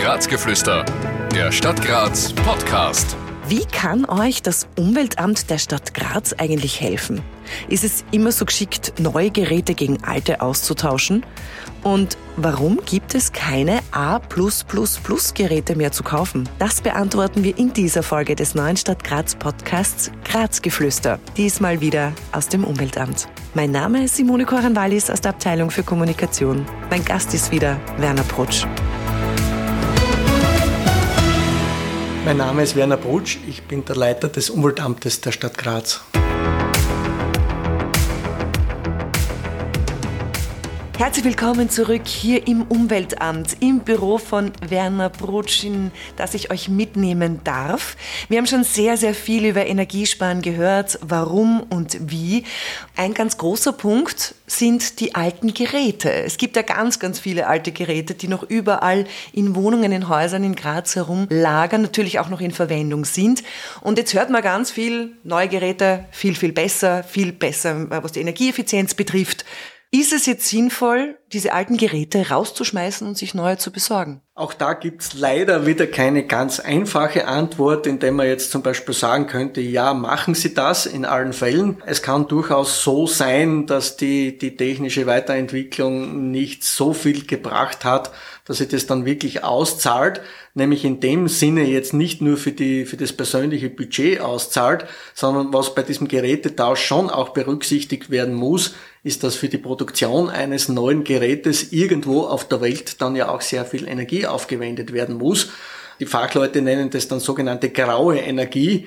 Grazgeflüster, der Stadt Graz Podcast. Wie kann euch das Umweltamt der Stadt Graz eigentlich helfen? Ist es immer so geschickt, neue Geräte gegen alte auszutauschen? Und warum gibt es keine A Geräte mehr zu kaufen? Das beantworten wir in dieser Folge des neuen Stadt Graz Podcasts Grazgeflüster. Diesmal wieder aus dem Umweltamt. Mein Name ist Simone Koran-Wallis aus der Abteilung für Kommunikation. Mein Gast ist wieder Werner Prutsch. Mein Name ist Werner Brutsch, ich bin der Leiter des Umweltamtes der Stadt Graz. Herzlich willkommen zurück hier im Umweltamt, im Büro von Werner Brutschin, das ich euch mitnehmen darf. Wir haben schon sehr, sehr viel über Energiesparen gehört, warum und wie. Ein ganz großer Punkt sind die alten Geräte. Es gibt ja ganz, ganz viele alte Geräte, die noch überall in Wohnungen, in Häusern in Graz herumlagern, natürlich auch noch in Verwendung sind. Und jetzt hört man ganz viel, neue Geräte, viel, viel besser, viel besser, was die Energieeffizienz betrifft. Ist es jetzt sinnvoll, diese alten Geräte rauszuschmeißen und sich neue zu besorgen? Auch da gibt's leider wieder keine ganz einfache Antwort, indem man jetzt zum Beispiel sagen könnte, ja, machen Sie das in allen Fällen. Es kann durchaus so sein, dass die, die technische Weiterentwicklung nicht so viel gebracht hat, dass sich das dann wirklich auszahlt, nämlich in dem Sinne jetzt nicht nur für die, für das persönliche Budget auszahlt, sondern was bei diesem Gerätetausch schon auch berücksichtigt werden muss, ist, dass für die Produktion eines neuen Gerätes irgendwo auf der Welt dann ja auch sehr viel Energie aufgewendet werden muss. Die Fachleute nennen das dann sogenannte graue Energie,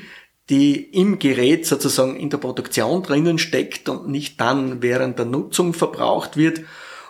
die im Gerät sozusagen in der Produktion drinnen steckt und nicht dann während der Nutzung verbraucht wird.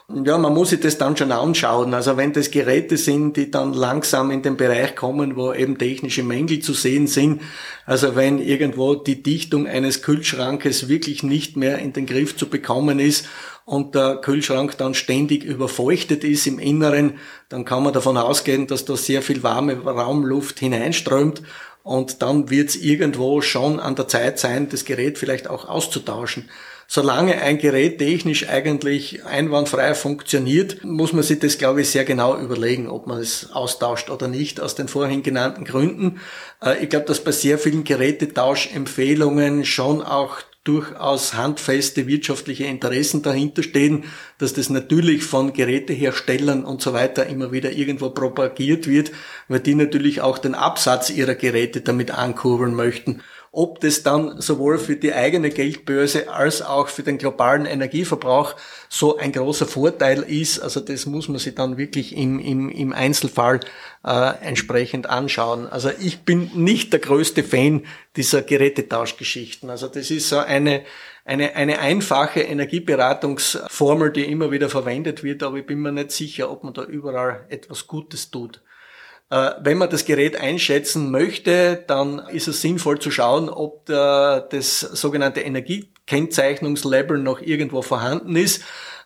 Ja, man muss sich das dann schon anschauen. Also wenn das Geräte sind, die dann langsam in den Bereich kommen, wo eben technische Mängel zu sehen sind, also wenn irgendwo die Dichtung eines Kühlschrankes wirklich nicht mehr in den Griff zu bekommen ist und der Kühlschrank dann ständig überfeuchtet ist im Inneren, dann kann man davon ausgehen, dass da sehr viel warme Raumluft hineinströmt und dann wird es irgendwo schon an der Zeit sein, das Gerät vielleicht auch auszutauschen. Solange ein Gerät technisch eigentlich einwandfrei funktioniert, muss man sich das, glaube ich, sehr genau überlegen, ob man es austauscht oder nicht, aus den vorhin genannten Gründen. Äh, ich glaube, dass bei sehr vielen Gerätetauschempfehlungen schon auch durchaus handfeste wirtschaftliche Interessen dahinter stehen, dass das natürlich von Geräteherstellern und so weiter immer wieder irgendwo propagiert wird, weil die natürlich auch den Absatz ihrer Geräte damit ankurbeln möchten. Ob das dann sowohl für die eigene Geldbörse als auch für den globalen Energieverbrauch so ein großer Vorteil ist, also das muss man sich dann wirklich im, im, im Einzelfall äh, entsprechend anschauen. Also ich bin nicht der größte Fan dieser Gerätetauschgeschichten. Also das ist so eine, eine, eine einfache Energieberatungsformel, die immer wieder verwendet wird, aber ich bin mir nicht sicher, ob man da überall etwas Gutes tut. Äh, wenn man das Gerät einschätzen möchte, dann ist es sinnvoll zu schauen, ob das sogenannte Energiekennzeichnungslabel noch irgendwo vorhanden ist.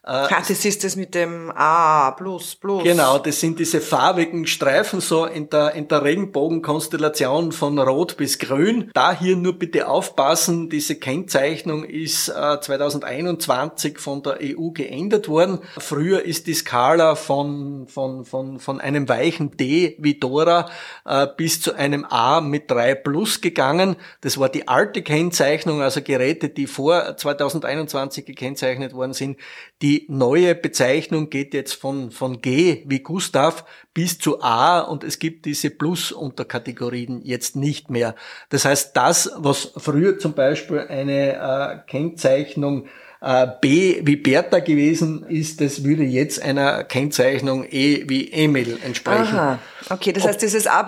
Ah, das ist das mit dem A plus plus. Genau, das sind diese farbigen Streifen so in der, in der Regenbogenkonstellation von Rot bis Grün. Da hier nur bitte aufpassen, diese Kennzeichnung ist äh, 2021 von der EU geändert worden. Früher ist die Skala von, von, von, von einem weichen D wie Dora äh, bis zu einem A mit 3 plus gegangen. Das war die alte Kennzeichnung, also Geräte, die vor 2021 gekennzeichnet worden sind, die die neue Bezeichnung geht jetzt von, von G wie Gustav bis zu A und es gibt diese Plus-Unterkategorien jetzt nicht mehr. Das heißt, das, was früher zum Beispiel eine äh, Kennzeichnung äh, B wie Bertha gewesen ist, das würde jetzt einer Kennzeichnung E wie Emil entsprechen. Aha. Okay, das heißt, dieses A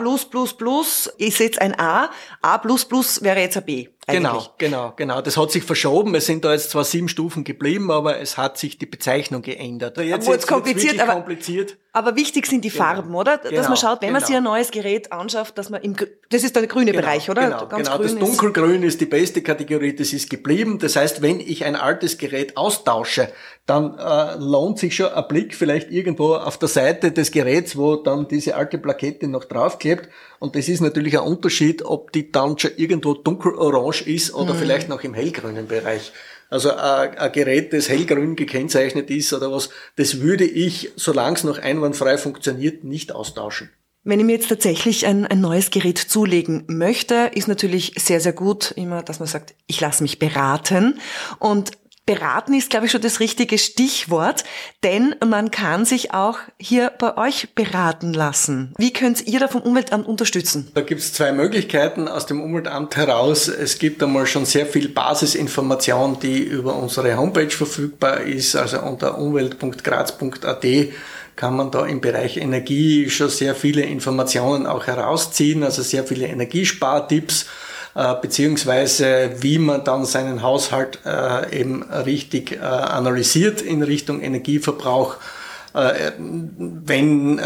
ist jetzt ein A, A wäre jetzt ein B. Genau, eigentlich. Genau, genau, genau. Das hat sich verschoben. Es sind da jetzt zwar sieben Stufen geblieben, aber es hat sich die Bezeichnung geändert. Jetzt, jetzt kompliziert, aber, kompliziert. aber wichtig sind die genau. Farben, oder? Dass genau, man schaut, wenn genau. man sich ein neues Gerät anschaut, dass man im, das ist der grüne genau, Bereich, oder? Genau, Ganz genau. das dunkelgrün ist die beste Kategorie, das ist geblieben. Das heißt, wenn ich ein altes Gerät austausche, dann äh, lohnt sich schon ein Blick vielleicht irgendwo auf der Seite des Geräts, wo dann diese alte Plakette noch draufklebt. Und das ist natürlich ein Unterschied, ob die dann schon irgendwo dunkelorange ist oder mhm. vielleicht noch im hellgrünen Bereich. Also ein, ein Gerät, das hellgrün gekennzeichnet ist oder was, das würde ich, solange es noch einwandfrei funktioniert, nicht austauschen. Wenn ich mir jetzt tatsächlich ein, ein neues Gerät zulegen möchte, ist natürlich sehr, sehr gut immer, dass man sagt, ich lasse mich beraten. Und Beraten ist, glaube ich, schon das richtige Stichwort, denn man kann sich auch hier bei euch beraten lassen. Wie könnt ihr da vom Umweltamt unterstützen? Da gibt es zwei Möglichkeiten aus dem Umweltamt heraus. Es gibt einmal schon sehr viel Basisinformation, die über unsere Homepage verfügbar ist, also unter umwelt.graz.at kann man da im Bereich Energie schon sehr viele Informationen auch herausziehen, also sehr viele Energiespartipps äh, beziehungsweise wie man dann seinen Haushalt äh, eben richtig äh, analysiert in Richtung Energieverbrauch. Wenn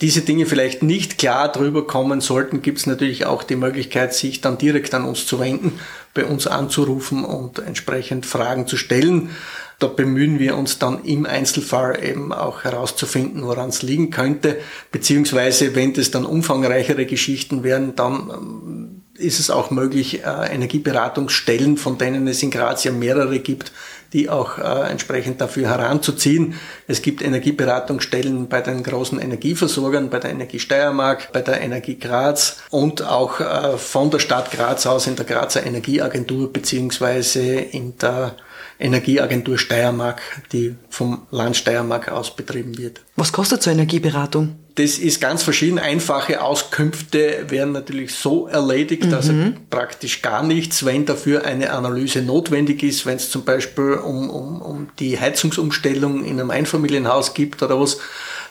diese Dinge vielleicht nicht klar drüber kommen sollten, gibt es natürlich auch die Möglichkeit, sich dann direkt an uns zu wenden, bei uns anzurufen und entsprechend Fragen zu stellen. Da bemühen wir uns dann im Einzelfall eben auch herauszufinden, woran es liegen könnte, beziehungsweise wenn das dann umfangreichere Geschichten werden, dann ähm, ist es auch möglich, äh, Energieberatungsstellen, von denen es in Graz ja mehrere gibt, die auch äh, entsprechend dafür heranzuziehen. Es gibt Energieberatungsstellen bei den großen Energieversorgern, bei der Energie Steiermark, bei der Energie Graz und auch äh, von der Stadt Graz aus in der Grazer Energieagentur beziehungsweise in der Energieagentur Steiermark, die vom Land Steiermark aus betrieben wird. Was kostet so Energieberatung? Das ist ganz verschieden. Einfache Auskünfte werden natürlich so erledigt, mhm. also praktisch gar nichts, wenn dafür eine Analyse notwendig ist, wenn es zum Beispiel um, um, um die Heizungsumstellung in einem Einfamilienhaus gibt oder was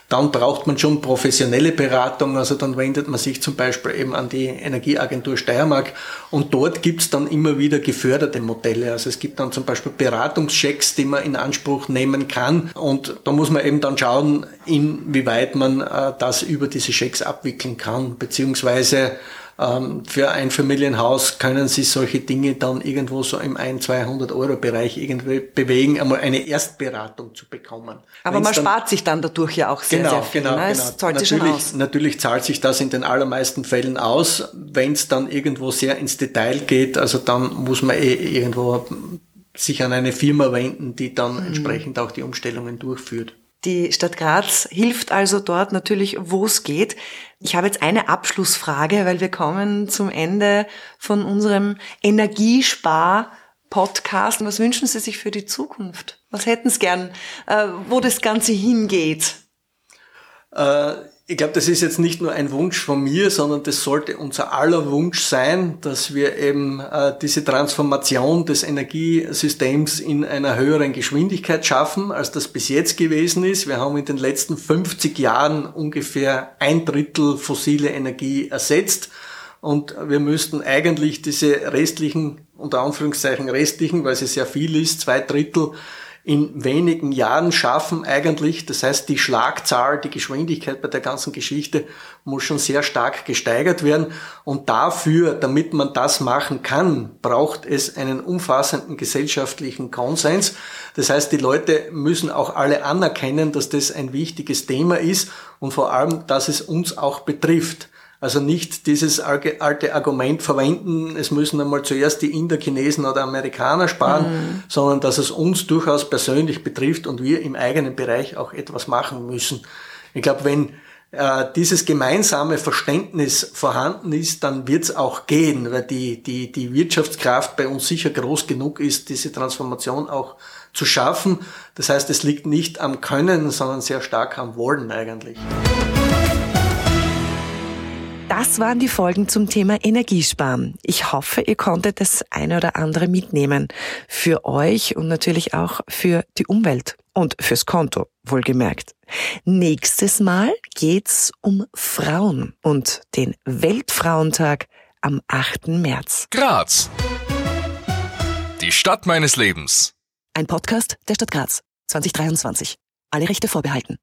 dann braucht man schon professionelle Beratung. Also dann wendet man sich zum Beispiel eben an die Energieagentur Steiermark und dort gibt's dann immer wieder geförderte Modelle. Also es gibt dann zum Beispiel Beratungschecks, die man in Anspruch nehmen kann und da muss man eben dann schauen, inwieweit man äh, das über diese Checks abwickeln kann, beziehungsweise für ein Familienhaus können Sie solche Dinge dann irgendwo so im 1, 200 Euro Bereich irgendwie bewegen, einmal eine Erstberatung zu bekommen. Aber Wenn's man spart sich dann dadurch ja auch sehr, genau, sehr viel. Genau, ne? genau. Es zahlt natürlich, sich schon aus. natürlich zahlt sich das in den allermeisten Fällen aus. Wenn es dann irgendwo sehr ins Detail geht, also dann muss man eh irgendwo sich an eine Firma wenden, die dann mhm. entsprechend auch die Umstellungen durchführt. Die Stadt Graz hilft also dort natürlich, wo es geht. Ich habe jetzt eine Abschlussfrage, weil wir kommen zum Ende von unserem Energiespar Podcast. Was wünschen Sie sich für die Zukunft? Was hätten Sie gern, äh, wo das Ganze hingeht? Äh, ich glaube, das ist jetzt nicht nur ein Wunsch von mir, sondern das sollte unser aller Wunsch sein, dass wir eben äh, diese Transformation des Energiesystems in einer höheren Geschwindigkeit schaffen, als das bis jetzt gewesen ist. Wir haben in den letzten 50 Jahren ungefähr ein Drittel fossile Energie ersetzt und wir müssten eigentlich diese restlichen, unter Anführungszeichen restlichen, weil es sehr viel ist, zwei Drittel in wenigen Jahren schaffen eigentlich. Das heißt, die Schlagzahl, die Geschwindigkeit bei der ganzen Geschichte muss schon sehr stark gesteigert werden. Und dafür, damit man das machen kann, braucht es einen umfassenden gesellschaftlichen Konsens. Das heißt, die Leute müssen auch alle anerkennen, dass das ein wichtiges Thema ist und vor allem, dass es uns auch betrifft. Also nicht dieses alte Argument verwenden, es müssen einmal zuerst die Inder, Chinesen oder Amerikaner sparen, mhm. sondern dass es uns durchaus persönlich betrifft und wir im eigenen Bereich auch etwas machen müssen. Ich glaube, wenn äh, dieses gemeinsame Verständnis vorhanden ist, dann wird es auch gehen, weil die, die, die Wirtschaftskraft bei uns sicher groß genug ist, diese Transformation auch zu schaffen. Das heißt, es liegt nicht am Können, sondern sehr stark am Wollen eigentlich. Das waren die Folgen zum Thema Energiesparen. Ich hoffe, ihr konntet das eine oder andere mitnehmen. Für euch und natürlich auch für die Umwelt und fürs Konto, wohlgemerkt. Nächstes Mal geht's um Frauen und den Weltfrauentag am 8. März. Graz. Die Stadt meines Lebens. Ein Podcast der Stadt Graz 2023. Alle Rechte vorbehalten.